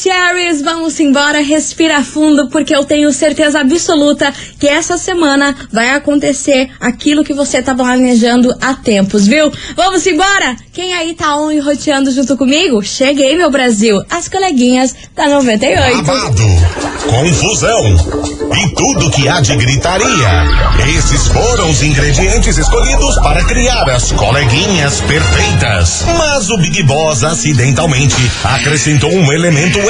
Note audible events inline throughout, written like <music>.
Maravicheries, vamos embora, respira fundo, porque eu tenho certeza absoluta que essa semana vai acontecer aquilo que você tá planejando há tempos, viu? Vamos embora? Quem aí tá on e roteando junto comigo? Cheguei, meu Brasil, as coleguinhas da 98. Babado, confusão e tudo que há de gritaria. Esses foram os ingredientes escolhidos para criar as coleguinhas perfeitas. Mas o Big Boss acidentalmente acrescentou um elemento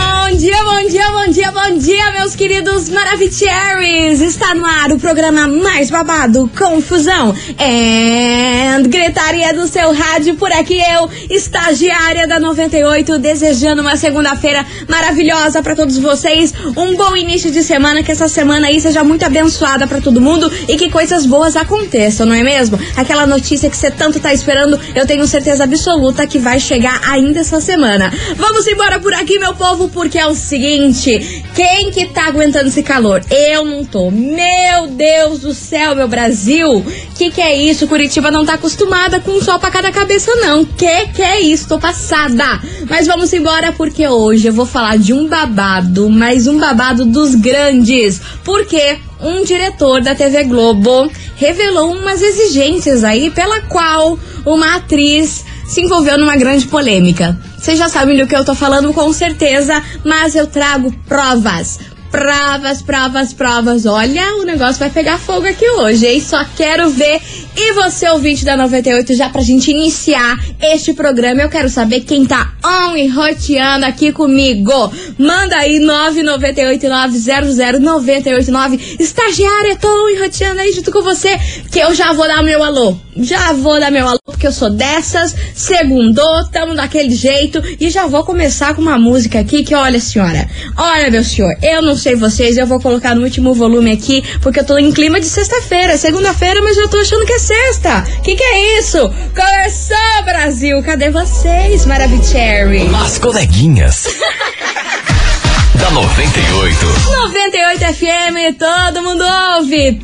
dia, bom dia, bom dia, bom dia, meus queridos Maravicheries! Está no ar o programa mais babado, Confusão and Gritaria do seu rádio. Por aqui eu, estagiária da 98, desejando uma segunda-feira maravilhosa para todos vocês. Um bom início de semana, que essa semana aí seja muito abençoada para todo mundo e que coisas boas aconteçam, não é mesmo? Aquela notícia que você tanto tá esperando, eu tenho certeza absoluta que vai chegar ainda essa semana. Vamos embora por aqui, meu povo, porque é o seguinte: quem que tá aguentando esse calor? Eu não tô. Meu Deus do céu, meu Brasil! Que que é isso? Curitiba não tá acostumada com um sol pra cada cabeça, não. Que que é isso? Tô passada. Mas vamos embora porque hoje eu vou falar de um babado, mas um babado dos grandes. Porque um diretor da TV Globo revelou umas exigências aí pela qual uma atriz se envolveu numa grande polêmica. Vocês já sabem do que eu tô falando com certeza, mas eu trago provas. Provas, provas, provas. Olha, o negócio vai pegar fogo aqui hoje, hein? Só quero ver. E você, ouvinte da 98, já pra gente iniciar este programa, eu quero saber quem tá on e roteando aqui comigo. Manda aí 998900989. Estagiária, tô on e roteando aí junto com você, que eu já vou dar meu alô. Já vou dar meu alô, porque eu sou dessas. Segundou, tamo daquele jeito. E já vou começar com uma música aqui que, olha, senhora. Olha, meu senhor, eu não sei vocês, eu vou colocar no último volume aqui, porque eu tô em clima de sexta-feira. Segunda-feira, mas eu tô achando que é sexta. Que que é isso? Começou, Brasil! Cadê vocês, Maravicherry? As coleguinhas. <laughs> da 98. 98 FM, todo mundo ouve.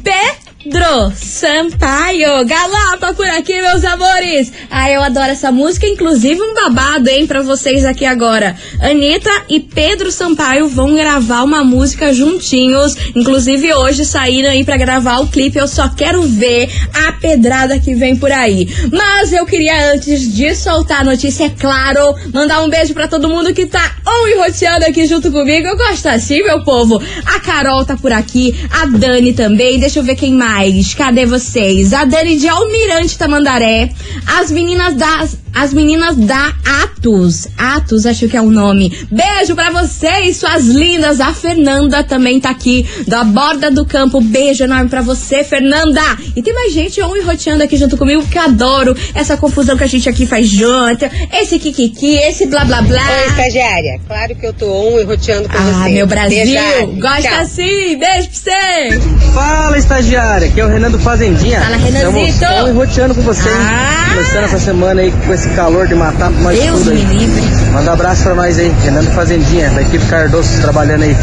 Pedro Sampaio, galopa por aqui, meus amores. Ah, eu adoro essa música, inclusive um babado, hein, pra vocês aqui agora. Anitta e Pedro Sampaio vão gravar uma música juntinhos. Inclusive hoje saíram aí pra gravar o clipe. Eu só quero ver a pedrada que vem por aí. Mas eu queria, antes de soltar a notícia, é claro, mandar um beijo pra todo mundo que tá on e roteando aqui junto comigo. Eu gosto assim, meu povo. A Carol tá por aqui, a Dani também. Deixa eu ver quem mais. Cadê vocês? A Dani de Almirante Tamandaré. As meninas das. As meninas da Atos. Atos, acho que é o nome. Beijo pra vocês, suas lindas. A Fernanda também tá aqui, da borda do campo. Beijo enorme pra você, Fernanda. E tem mais gente on e roteando aqui junto comigo, que adoro essa confusão que a gente aqui faz junto. Esse kikiki, esse blá blá blá. Oi, estagiária. Claro que eu tô on e roteando com Ah, você. meu Brasil. Beijo, Gosta tchau. assim. Beijo pra você. Fala, estagiária, aqui é o Renan do Fazendinha. Fala, Renanzito. Estamos roteando com você, hein? Ah. Começando essa semana aí com esse calor de matar nós Deus tudo me aí. livre. Manda um abraço pra nós aí, Renan Fazendinha, da equipe Cardoso, trabalhando aí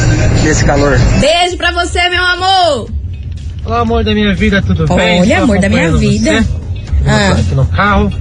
nesse calor. Beijo pra você, meu amor. Olá, amor da minha vida, tudo bem? Olha, Estou amor da minha vida. Você. Ah. Aqui no carro.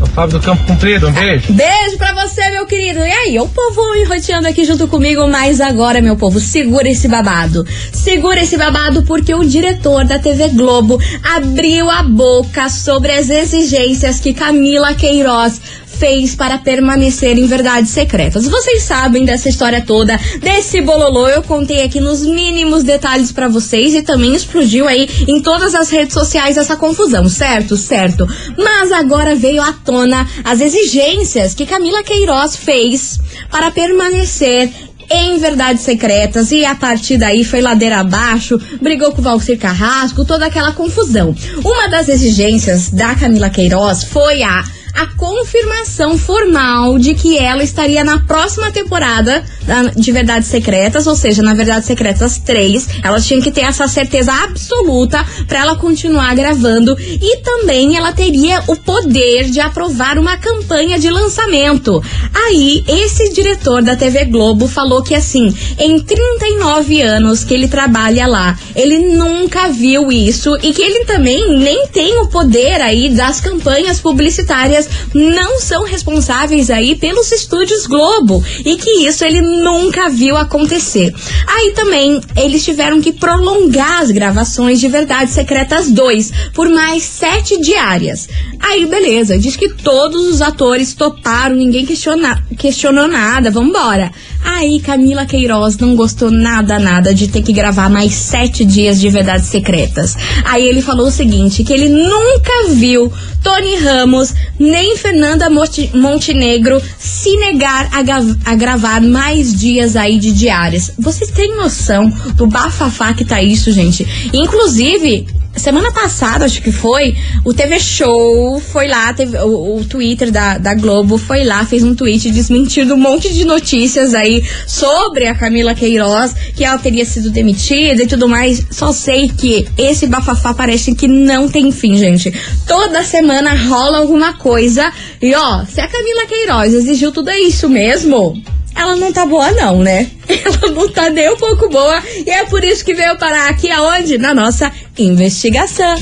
O Fábio do Campo Comprido, um beijo. Beijo pra você, meu querido. E aí, o povo enroteando aqui junto comigo, mas agora, meu povo, segura esse babado. Segura esse babado porque o diretor da TV Globo abriu a boca sobre as exigências que Camila Queiroz fez para permanecer em verdades secretas. Vocês sabem dessa história toda, desse bololô, eu contei aqui nos mínimos detalhes pra vocês e também explodiu aí em todas as redes sociais essa confusão, certo? Certo. Mas agora veio à tona as exigências que Camila Queiroz fez para permanecer em Verdades Secretas e a partir daí foi ladeira abaixo, brigou com o Valcir Carrasco, toda aquela confusão. Uma das exigências da Camila Queiroz foi a a confirmação formal de que ela estaria na próxima temporada da- de Verdades Secretas, ou seja, na Verdades Secretas 3. Ela tinha que ter essa certeza absoluta pra ela continuar gravando e também ela teria o poder de aprovar uma campanha de lançamento. Aí, esse diretor da TV Globo falou que assim, em 39 anos que ele trabalha lá, ele nunca viu isso e que ele também nem tem o poder aí das campanhas publicitárias, não são responsáveis aí pelos estúdios Globo e que isso ele nunca viu acontecer. Aí também eles tiveram que prolongar as gravações de Verdades Secretas 2 por mais sete diárias. Aí beleza, diz que todos os atores toparam, ninguém questiona, questionou nada, vambora. Aí Camila Queiroz não gostou nada, nada de ter que gravar mais sete dias de Verdades Secretas. Aí ele falou o seguinte, que ele nunca viu Tony Ramos nem Fernanda Monte- Montenegro se negar a, a gravar mais dias aí de diárias. Vocês têm noção do bafafá que tá isso, gente? Inclusive, Semana passada, acho que foi, o TV Show foi lá, teve, o, o Twitter da, da Globo foi lá, fez um tweet desmentindo um monte de notícias aí sobre a Camila Queiroz, que ela teria sido demitida e tudo mais. Só sei que esse bafafá parece que não tem fim, gente. Toda semana rola alguma coisa. E ó, se a Camila Queiroz exigiu tudo isso mesmo, ela não tá boa não, né? <laughs> Ela não tá nem um pouco boa e é por isso que veio parar aqui aonde? Na nossa investigação.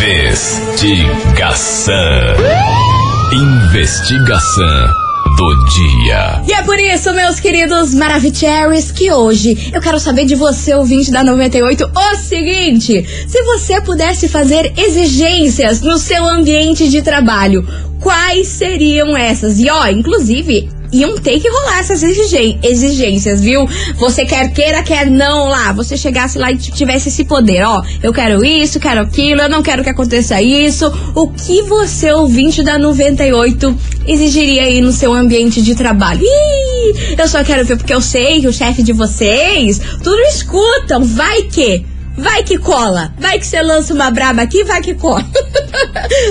Investigação. Investigação do dia. E é por isso, meus queridos Maravicheries, que hoje eu quero saber de você, ouvinte da 98, o seguinte: se você pudesse fazer exigências no seu ambiente de trabalho, quais seriam essas? E ó, inclusive. Iam ter que rolar essas exigências, viu? Você quer queira, quer não lá. Você chegasse lá e tivesse esse poder, ó. Eu quero isso, quero aquilo, eu não quero que aconteça isso. O que você, ouvinte da 98, exigiria aí no seu ambiente de trabalho? Ih, eu só quero ver porque eu sei que o chefe de vocês tudo escutam. Vai que. Vai que cola. Vai que você lança uma braba aqui, vai que cola. <laughs>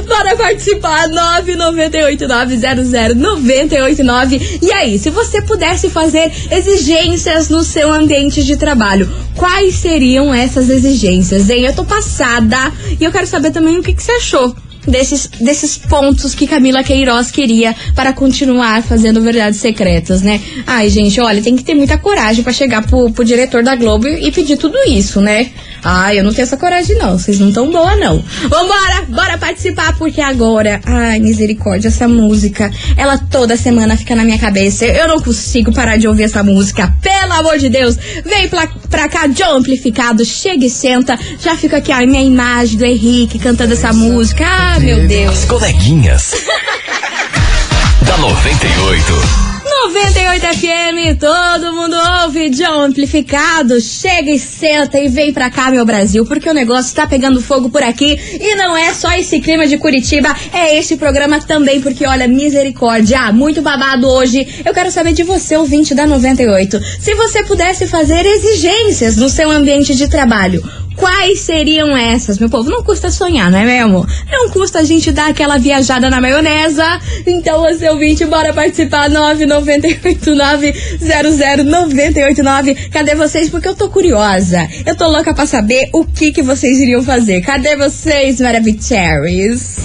Bora participar, 998900989. E aí, se você pudesse fazer exigências no seu ambiente de trabalho, quais seriam essas exigências, hein? Eu tô passada e eu quero saber também o que, que você achou desses, desses pontos que Camila Queiroz queria para continuar fazendo verdades secretas, né? Ai, gente, olha, tem que ter muita coragem para chegar pro, pro diretor da Globo e pedir tudo isso, né? Ai, eu não tenho essa coragem, não. Vocês não tão boa, não. Vambora, bora participar, porque agora, ai, misericórdia, essa música, ela toda semana fica na minha cabeça. Eu não consigo parar de ouvir essa música. Pelo amor de Deus, vem pra, pra cá de amplificado, chega e senta. Já fica aqui a minha imagem do Henrique cantando essa música. Ah, meu Deus. As coleguinhas. <laughs> da 98. 98 FM, todo mundo ouve, John Amplificado. Chega e senta e vem pra cá, meu Brasil, porque o negócio tá pegando fogo por aqui. E não é só esse clima de Curitiba, é esse programa também, porque olha, misericórdia, muito babado hoje. Eu quero saber de você, ouvinte da 98. Se você pudesse fazer exigências no seu ambiente de trabalho, Quais seriam essas, meu povo? Não custa sonhar, não é mesmo? Não custa a gente dar aquela viajada na maionesa. Então, você ouvinte, bora participar 998900989. Cadê vocês? Porque eu tô curiosa. Eu tô louca pra saber o que que vocês iriam fazer. Cadê vocês, Maravicheries?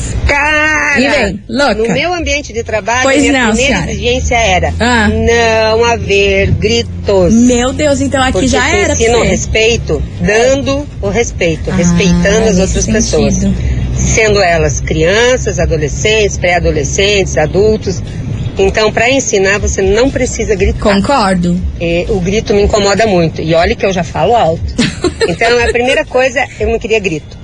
E vem, louca. no meu ambiente de trabalho, Pois a minha não, primeira senhora. exigência era Ah. não haver gritos. Meu Deus, então aqui Porque já era. ensina pra o você. respeito, dando o respeito, Ah, respeitando as outras pessoas. sentido. Sendo elas crianças, adolescentes, pré-adolescentes, adultos. Então, para ensinar, você não precisa gritar. Concordo. É, o grito me incomoda muito. E olha que eu já falo alto. <laughs> Então, a primeira coisa, eu não queria grito.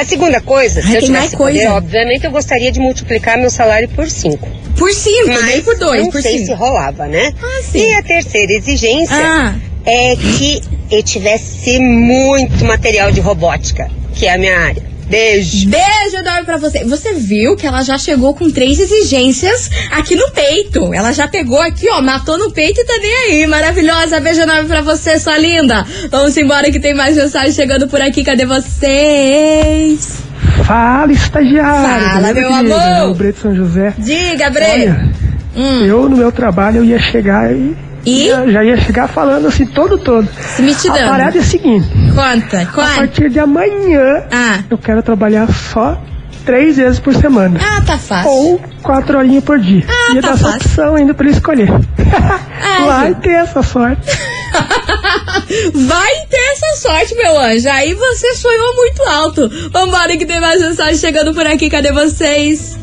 A segunda coisa, Ai, se eu tem mais tivesse poder, coisa. obviamente eu gostaria de multiplicar meu salário por cinco. Por cinco, nem Mas por dois, não por sei cinco. se rolava, né? Ah, sim. E a terceira exigência Ah. é que eu tivesse muito material de robótica, que é a minha área. Beijo. Beijo enorme pra você. Você viu que ela já chegou com três exigências aqui no peito. Ela já pegou aqui, ó, matou no peito e tá nem aí. Maravilhosa. Beijo enorme pra você, sua linda. Vamos embora que tem mais mensagem chegando por aqui. Cadê vocês? Fala, estagiário. Fala, meu amor. É o Breto São José. Diga, Bre. Olha, Hum. eu no meu trabalho eu ia chegar e, E? já ia chegar falando assim todo todo. Se me te A parada é a seguinte, Conta, a conta. partir de amanhã Ah. eu quero trabalhar só três vezes por semana. Ah, tá fácil. Ou quatro horinhas por dia. Ah, ia tá dar essa fácil. opção ainda pra ele escolher. <laughs> Vai gente. ter essa sorte. <laughs> Vai ter essa sorte, meu anjo. Aí você sonhou muito alto. Vambora que tem mais mensagem chegando por aqui. Cadê vocês?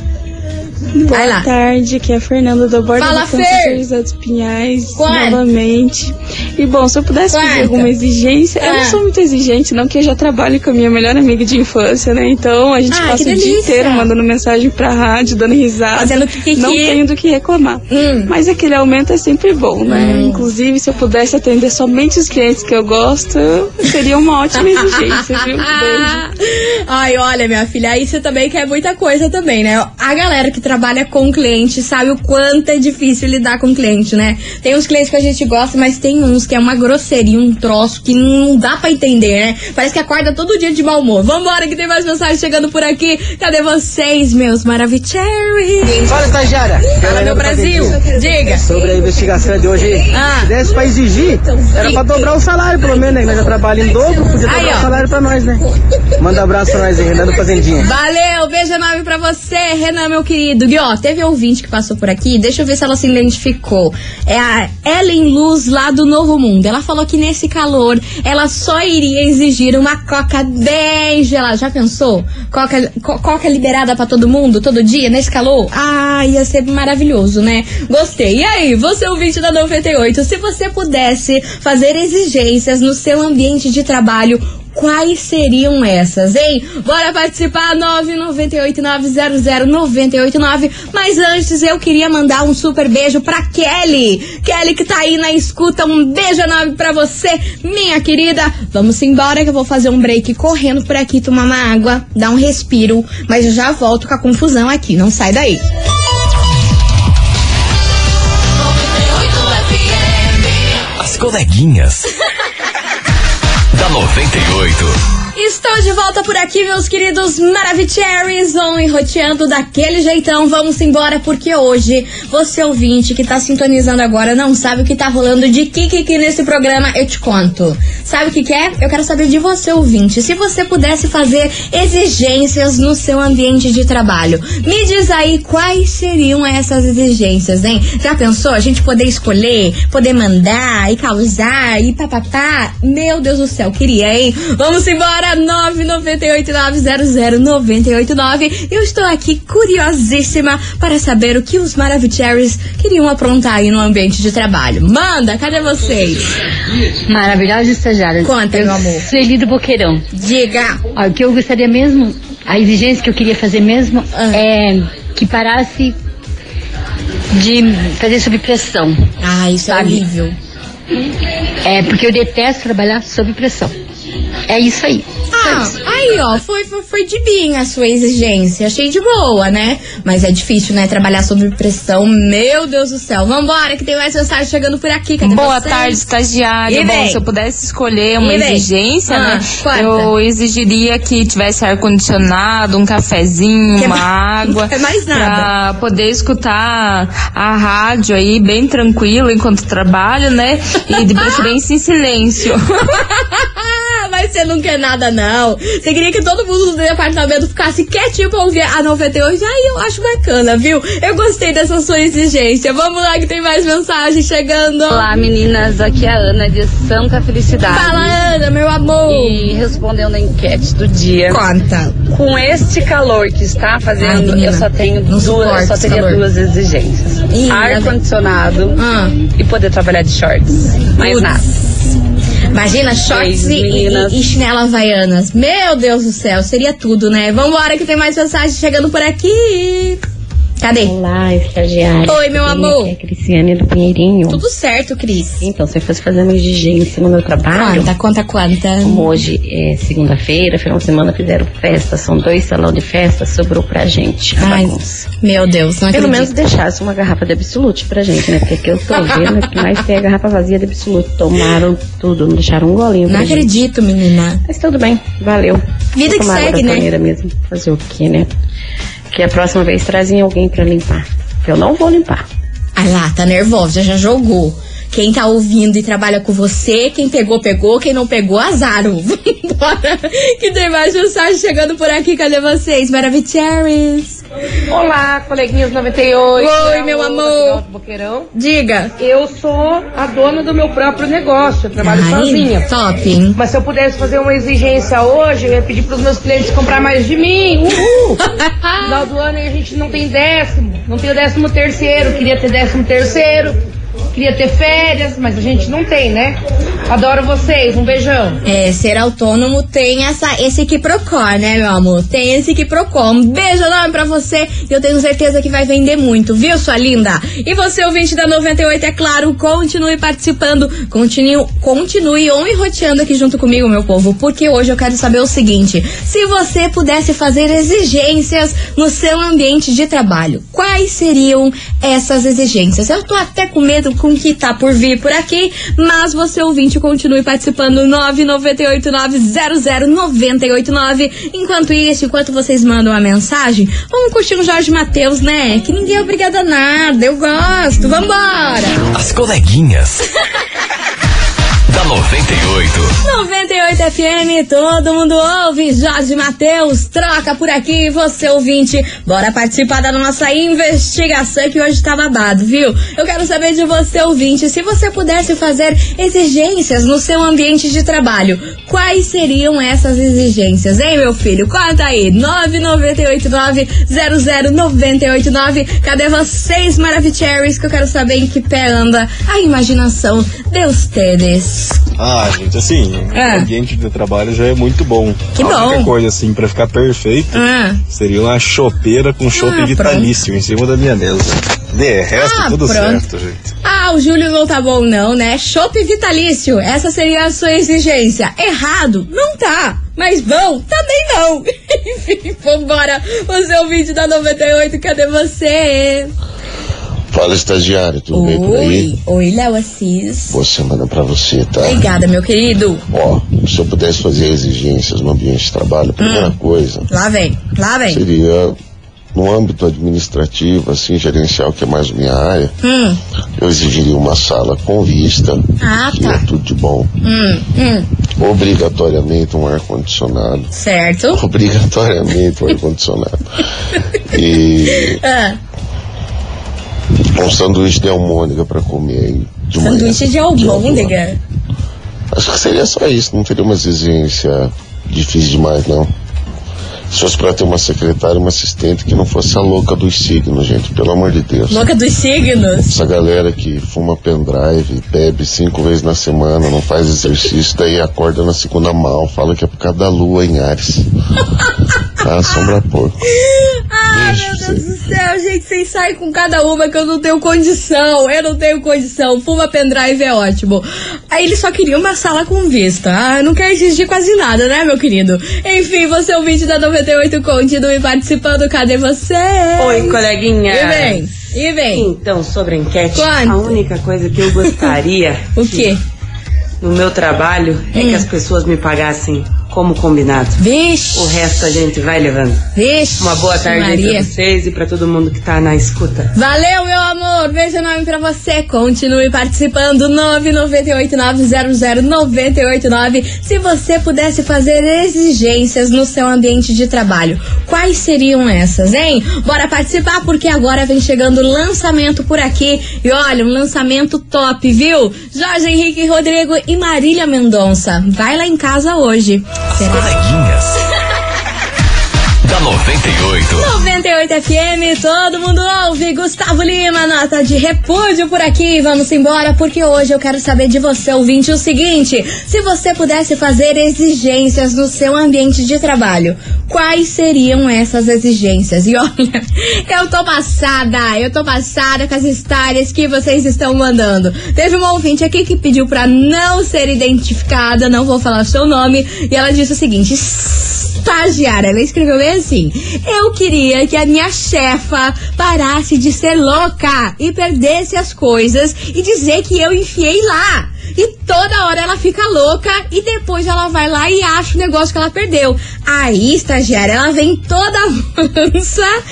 Vai lá. Boa tarde, aqui é a Fernanda do Borda Fala, do Fer. José dos Pinhais, Quanto? novamente. E bom, se eu pudesse Quanto? fazer alguma exigência, eu Ah. não sou muito exigente, não, que eu já trabalho com a minha melhor amiga de infância, né? Então a gente Ah, passa que o dia inteiro mandando mensagem pra rádio, dando risada. Fazendo kikiki. Não tenho do que reclamar. Hum. Mas aquele aumento é sempre bom, né? Inclusive, se eu pudesse atender somente os clientes que eu gosto, seria uma ótima exigência, viu? <laughs> Beijo. Ai, olha, minha filha, aí você também quer muita coisa também, né? A galera que trabalha com cliente sabe o quanto é difícil lidar com cliente, né? Tem uns clientes que a gente gosta, mas tem uns que é uma grosseria, um troço que não dá pra entender, né? Parece que acorda todo dia de mau humor. Vambora que tem mais mensagem chegando por aqui. Cadê vocês, meus maravilhosos? Fala, estagiária. Fala, meu Brasil. Diga. Sobre a investigação de hoje, Ah. se desse pra exigir, era pra dobrar o salário, pelo menos, né? Nós já trabalhamos em dobro, podia Aí, dobrar ó. o salário pra nós, né? Manda abraço pra nós aí, Renan do Fazendinha. Valeu, beijo enorme pra você, Renan, meu querido. E ó, teve ouvinte que passou por aqui, deixa eu ver se ela se identificou. É a Ellen Luz lá do Novo Mundo. Ela falou que nesse calor ela só iria exigir uma coca bem gelada. Já pensou? Coca, co- coca liberada pra todo mundo, todo dia, nesse calor? Ah, ia ser maravilhoso, né? Gostei. E aí, você ouvinte da 98, se você pudesse fazer exigências no seu ambiente de trabalho, Quais seriam essas, hein? Bora participar, 998-900-989. Mas antes eu queria mandar um super beijo pra Kelly. Kelly que tá aí na escuta, um beijo enorme pra você, minha querida. Vamos embora que eu vou fazer um break correndo por aqui, tomar uma água, dar um respiro. Mas eu já volto com a confusão aqui, não sai daí. As coleguinhas. <laughs> da 98. Estou de volta por aqui, meus queridos Maravicheries. Vão enroteando daquele jeitão. Vamos embora, porque hoje você ouvinte que tá sintonizando agora não sabe o que tá rolando de Kiki nesse programa, eu te conto. Sabe o que, que é? Eu quero saber de você, ouvinte. Se você pudesse fazer exigências no seu ambiente de trabalho, me diz aí quais seriam essas exigências, hein? Já pensou? A gente poder escolher, poder mandar e causar e papapá? Meu Deus do céu, queria, hein? Vamos embora, 998900989. Eu estou aqui curiosíssima para saber o que os Maravicheries queriam aprontar aí no ambiente de trabalho. Manda, cadê vocês? Maravilhosa estagiária. Conta, eu meu amor. Sueli do Boqueirão. Diga. Ó, o que eu gostaria mesmo, a exigência que eu queria fazer mesmo Ah. é que parasse de fazer sob pressão. Ah, isso é Sabe? horrível. É porque eu detesto trabalhar sob pressão. É isso aí. Ah, aí, ó, foi, foi, foi de bem a sua exigência. Achei de boa, né? Mas é difícil, né? Trabalhar sob pressão. Meu Deus do céu. Vambora, que tem mais mensagem chegando por aqui. Cadê Boa vocês? tarde, estagiária. E Bom, se eu pudesse escolher uma E exigência, Ah, né? conta. Eu exigiria que tivesse ar-condicionado, um cafezinho, Que uma mais- água. que <laughs> mais nada. Pra poder escutar a rádio aí bem tranquilo enquanto trabalho, né? E de <laughs> preferência em silêncio. <laughs> Mas você não quer nada, não. Você queria que todo mundo do departamento ficasse quietinho pra ouvir a 98. Aí eu acho bacana, viu? Eu gostei dessa sua exigência. Vamos lá que tem mais mensagem chegando. Olá meninas, aqui é a Ana de Santa Felicidade. Fala, Ana, meu amor. E respondendo a enquete do dia. Conta. Com este calor que está Ai, fazendo, menina, eu só tenho duas, eu só teria calor. duas exigências. Ih, Ar condicionado Ah. e poder trabalhar de shorts. Mais Putz. nada. Imagina, shorts e, e, e chinela havaianas. Meu Deus do céu, seria tudo, né? Vambora que tem mais mensagem chegando por aqui. Cadê? Olá, estagiária. Oi, meu amor. Aqui é a Cristiane do Pinheirinho. Tudo certo, Cris. Então, você foi fazer uma exigência no meu trabalho. Conta, conta, conta. Como hoje é segunda-feira, final de semana fizeram festa, são dois salão de festa, sobrou pra gente. Ai, bagunça. meu Deus, não Pelo acredito. menos deixasse uma garrafa de Absolute pra gente, né? Porque aqui eu tô vendo que mais tem a garrafa vazia de Absolute. Tomaram tudo, não deixaram um golinho Não gente. acredito, menina. Mas tudo bem, valeu. Vida que segue, né? mesmo. Fazer o quê, né? Que a próxima vez trazem alguém pra limpar. Eu não vou limpar. Ah lá, tá nervosa, já jogou. Quem tá ouvindo e trabalha com você, quem pegou, pegou, quem não pegou, azaram. <laughs> Vambora, que tem mais mensagem chegando por aqui. Cadê vocês, Maravicheries? Olá, coleguinhas 98. Oi, meu amor. Boqueirão. Diga. Eu sou a dona do meu próprio negócio, eu trabalho Ai, sozinha. top, hein? Mas se eu pudesse fazer uma exigência hoje, eu ia pedir para os meus clientes comprar mais de mim. Uhul! <laughs> Final do ano a gente não tem décimo, não tem o décimo terceiro, queria ter décimo terceiro, queria ter férias, mas a gente não tem, né? Adoro vocês, um beijão. É, ser autônomo tem essa, esse que procor, né, meu amor? Tem esse que procor. Um beijo enorme pra você e eu tenho certeza que vai vender muito, viu, sua linda? E você, ouvinte da 98, é claro, continue participando, continue, continue on e roteando aqui junto comigo, meu povo, porque hoje eu quero saber o seguinte: se você pudesse fazer exigências no seu ambiente de trabalho, quais seriam essas exigências? Eu tô até com medo com o que tá por vir por aqui, mas você, ouvinte, continue participando 998900989. Enquanto isso, enquanto vocês mandam a mensagem, vamos curtir o Jorge Matheus, né? Que ninguém é obrigado a nada, eu gosto. Vambora! As coleguinhas. <laughs> da 98. 98 FM, todo mundo ouve. Jorge Matheus, troca por aqui, você ouvinte. Bora participar da nossa investigação que hoje tá babado, viu? Eu quero saber de você, ouvinte, se você pudesse fazer exigências no seu ambiente de trabalho, quais seriam essas exigências, hein, meu filho? Conta aí, 998900989. Cadê vocês, Maravicheries, que eu quero saber em que pé anda a imaginação de ustedes. Ah, gente, assim, É. o ambiente de trabalho já é muito bom. Que a única bom. coisa, assim, pra ficar perfeito, Ah. seria uma chopeira com chope Ah, vitalício em cima da minha mesa. De resto, Ah, tudo pronto. certo, gente. Ah, o Júlio não tá bom não, né? Chopp vitalício, essa seria a sua exigência. Errado? Não tá. Mas bom? Também não. <laughs> Enfim, vambora. Você é o vídeo da 98, cadê você? Fala, estagiário, tudo bem por aí? Oi, oi, Léo Assis. Boa semana pra você, tá? Obrigada, meu querido. Ó, se eu pudesse fazer exigências no ambiente de trabalho, a primeira Hum. coisa Lá vem, lá vem. seria no âmbito administrativo, assim, gerencial, que é mais minha área, Hum, eu exigiria uma sala com vista, Ah, que tá. é tudo de bom. hum, hum. Obrigatoriamente um ar-condicionado. Certo. <laughs> Obrigatoriamente um ar-condicionado. E <laughs> Ah, um sanduíche de almôndega pra comer aí de manhã. sanduíche de almôndega. Acho que seria só isso, não teria uma exigência difícil demais, não. Se fosse pra ter uma secretária, uma assistente que não fosse a louca dos signos, gente, pelo amor de Deus. Louca dos signos. Essa galera que fuma pendrive, bebe cinco vezes na semana, não faz exercício, daí acorda na segunda mal, fala que é por causa da lua em Ares. <laughs> Ah, sombra porco. <laughs> Ah, meu Deus do céu, gente, vocês saem com cada uma que eu não tenho condição. Eu não tenho condição. Fuma pendrive é ótimo. Aí ele só queria uma sala com vista. Ah, não quer exigir quase nada, né, meu querido? Enfim, você é o vídeo da 98, continue participando. Cadê você? Oi, coleguinha. E vem, e vem. Então, sobre a enquete, Quanto? a única coisa que eu gostaria <laughs> O quê? no meu trabalho é Hum. que as pessoas me pagassem como combinado. Vixe. O resto a gente vai levando. Vixe. Uma boa tarde Maria. pra vocês e pra todo mundo que tá na escuta. Valeu, meu amor. Beijo enorme pra você. Continue participando. 998900989. Se você pudesse fazer exigências no seu ambiente de trabalho, quais seriam essas, hein? Bora participar porque agora vem chegando lançamento por aqui. E olha, um lançamento top, viu? Jorge Henrique Rodrigo e Marília Mendonça. Vai lá em casa hoje. As coleguinhas. Da 98. 98 FM, todo mundo ouve. Gustavo Lima, nota de repúdio por aqui. Vamos embora, porque hoje eu quero saber de você, ouvinte, o seguinte: se você pudesse fazer exigências no seu ambiente de trabalho, quais seriam essas exigências? <laughs> E olha, eu tô passada, eu tô passada com as histórias que vocês estão mandando. Teve uma ouvinte aqui que pediu pra não ser identificada, não vou falar seu nome, e ela disse o seguinte: estagiária, ela escreveu bem assim: Eu queria que a minha chefa parasse de ser louca e perdesse as coisas e dizer que eu enfiei lá. E toda hora ela fica louca e depois ela vai lá e acha o negócio que ela perdeu. Aí, estagiária, ela vem toda <laughs> mansa,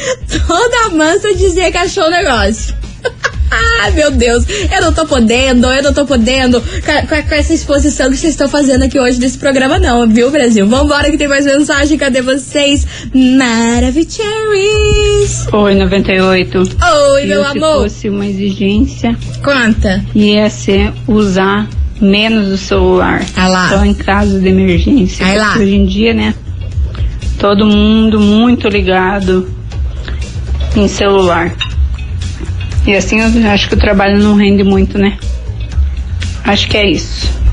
toda mansa dizer que achou o negócio. <laughs> Ah, meu Deus, eu não tô podendo, eu não tô podendo com, com- com essa exposição que vocês estão fazendo aqui hoje nesse programa, não, viu, Brasil? Vambora que tem mais mensagem, cadê vocês? Maravicheries! Oi, 98. Oi, meu Eu, se amor. fosse uma exigência, Conta. ia ser usar menos o celular. Ah lá. Só em caso de emergência. Aí lá. Hoje em dia, né? Todo mundo muito ligado em celular. E assim eu acho que o trabalho não rende muito, né? Acho que é isso.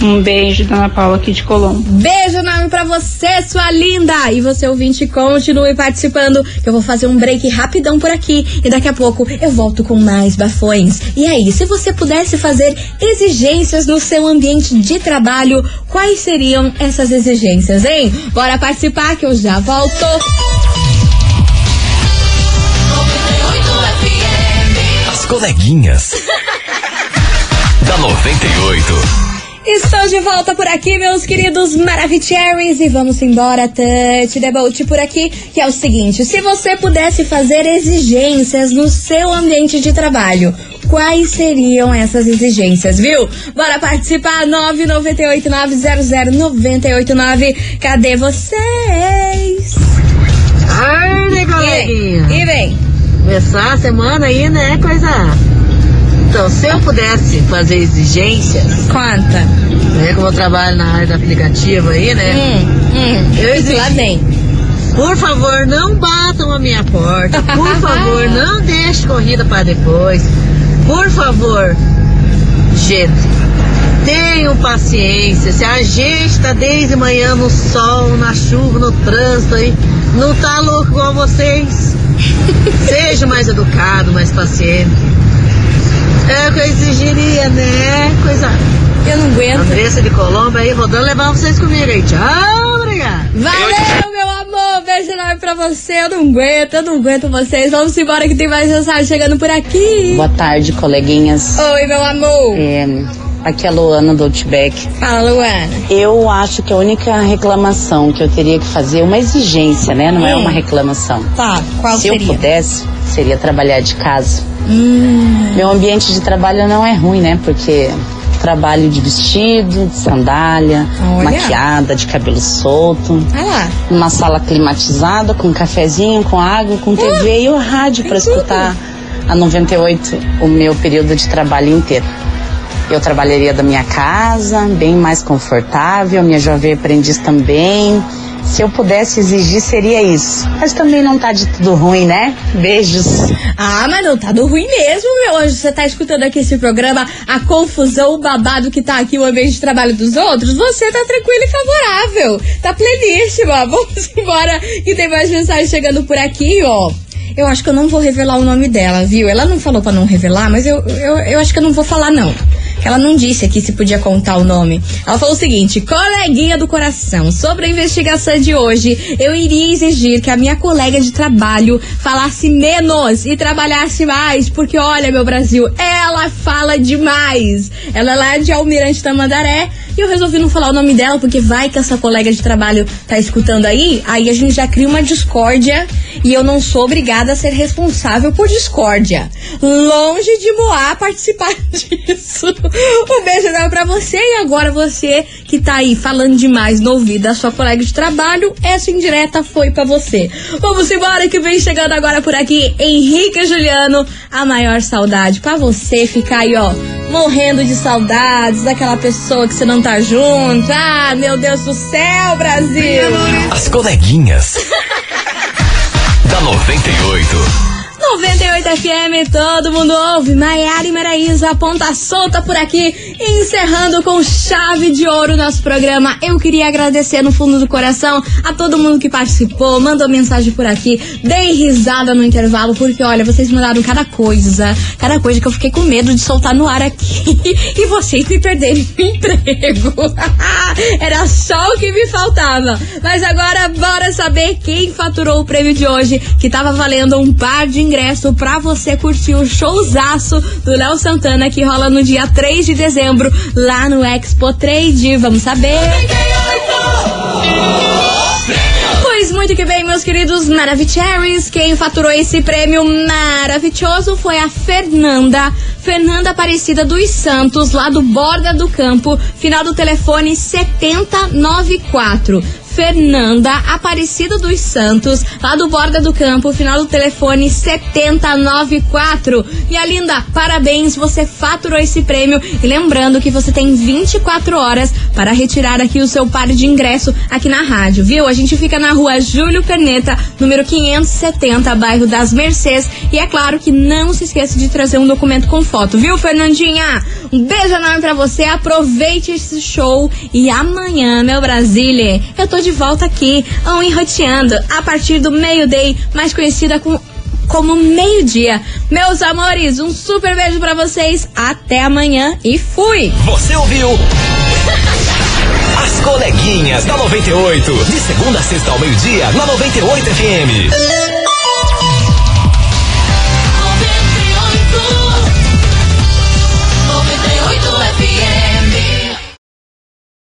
Um beijo, Dona Paula aqui de Colombo. Beijo enorme pra você, sua linda! E você, ouvinte, continue participando, que eu vou fazer um break rapidão por aqui. E daqui a pouco eu volto com mais bafões. E aí, se você pudesse fazer exigências no seu ambiente de trabalho, quais seriam essas exigências, hein? Bora participar que eu já volto! Coleguinhas. <laughs> da 98. Estou de volta por aqui, meus queridos Maravicheries, e vamos embora, Touch the Boat por aqui, que é o seguinte, se você pudesse fazer exigências no seu ambiente de trabalho, quais seriam essas exigências, viu? Bora participar, 998900989, cadê vocês? Ai, coleguinha. E vem. Começar a semana aí, né? Coisa. Então, se eu pudesse fazer exigências. Conta. Né, como eu trabalho na área do aplicativo aí, né? Hum, eu isso lá exigi- Por favor, não batam a minha porta. Por <laughs> favor, não deixe corrida para depois. Por favor, gente, tenham paciência. Se a gente tá desde manhã no sol, na chuva, no trânsito aí, não tá louco igual vocês. <laughs> Seja mais educado, mais paciente. É o que eu exigiria, né? Coisa. Eu não aguento. Andressa de Colombo aí, rodando levar vocês comigo aí. Tchau, obrigado. Valeu, meu amor! Beijo enorme pra você. Eu não aguento, eu não aguento vocês. Vamos embora que tem mais mensagem chegando por aqui. Boa tarde, coleguinhas. Oi, meu amor. É, aqui é a Luana do Outback. Fala, Luana. Eu acho que a única reclamação que eu teria que fazer é uma exigência, né? Não é Hum. uma reclamação. Tá, qual Se seria? eu pudesse, seria trabalhar de casa. Hum. Meu ambiente de trabalho não é ruim, né? Porque trabalho de vestido, de sandália, Olha. maquiada, de cabelo solto. Olha lá. Uma sala climatizada, com um cafezinho, com água, com TV e o rádio para escutar a 98 o meu período de trabalho inteiro. Eu trabalharia da minha casa, bem mais confortável, minha jovem aprendiz também. Se eu pudesse exigir, seria isso. Mas também não tá de tudo ruim, né? Beijos. Ah, mas não tá do ruim mesmo, meu anjo. Você tá escutando aqui esse programa, a confusão, o babado que tá aqui, o ambiente de trabalho dos outros. Você tá tranquilo e favorável. Tá pleníssima. <laughs> Vamos embora que tem mais mensagem chegando por aqui, ó. Eu acho que eu não vou revelar o nome dela, viu? Ela não falou pra não revelar, mas eu, eu, eu acho que eu não vou falar, não. Ela não disse aqui se podia contar o nome. Ela falou o seguinte: coleguinha do coração, sobre a investigação de hoje, eu iria exigir que a minha colega de trabalho falasse menos e trabalhasse mais, porque olha, meu Brasil, ela fala demais. Ela é lá de Almirante Tamandaré e eu resolvi não falar o nome dela, porque vai que essa colega de trabalho tá escutando aí, aí a gente já cria uma discórdia e eu não sou obrigada a ser responsável por discórdia. Longe de Moá participar <laughs> disso. Um beijo enorme pra você e agora você que tá aí falando demais no ouvido da sua colega de trabalho, essa indireta foi pra você. Vamos embora que vem chegando agora por aqui Henrique Juliano, a maior saudade pra você ficar aí, ó, morrendo de saudades daquela pessoa que você não tá junto. Ah, meu Deus do céu, Brasil! As coleguinhas <laughs> da 98. 98 FM, todo mundo ouve. Maiara e Maraísa, ponta solta por aqui, encerrando com chave de ouro nosso programa. Eu queria agradecer no fundo do coração a todo mundo que participou, mandou mensagem por aqui, dei risada no intervalo, porque olha, vocês mandaram cada coisa, cada coisa que eu fiquei com medo de soltar no ar aqui <laughs> e vocês me perderem o emprego. <laughs> Era só o que me faltava. Mas agora, bora saber quem faturou o prêmio de hoje, que tava valendo um par de ingressos pra você curtir o showzaço do Léo Santana que rola no dia 3 de dezembro lá no Expo Trade. Vamos saber? Pois muito que bem, meus queridos Maravicheries. Quem faturou esse prêmio maravilhoso foi a Fernanda. Fernanda Aparecida dos Santos, lá do Borda do Campo, final do telefone 7094. Fernanda Aparecida dos Santos, lá do Borda do Campo, final do telefone 7094. Minha linda, parabéns, você faturou esse prêmio. E lembrando que você tem 24 horas para retirar aqui o seu par de ingresso aqui na rádio, viu? A gente fica na rua Júlio Perneta, número 570, bairro das Mercês. E é claro que não se esqueça de trazer um documento com foto, viu, Fernandinha? Um beijo enorme pra você, aproveite esse show. E amanhã, meu Brasília, eu tô de volta aqui, um enroteando, a partir do meio-day, mais conhecida com, como meio-dia. Meus amores, um super beijo pra vocês, até amanhã e fui! Você ouviu? As coleguinhas da 98. De segunda a sexta ao meio-dia, na 98 FM.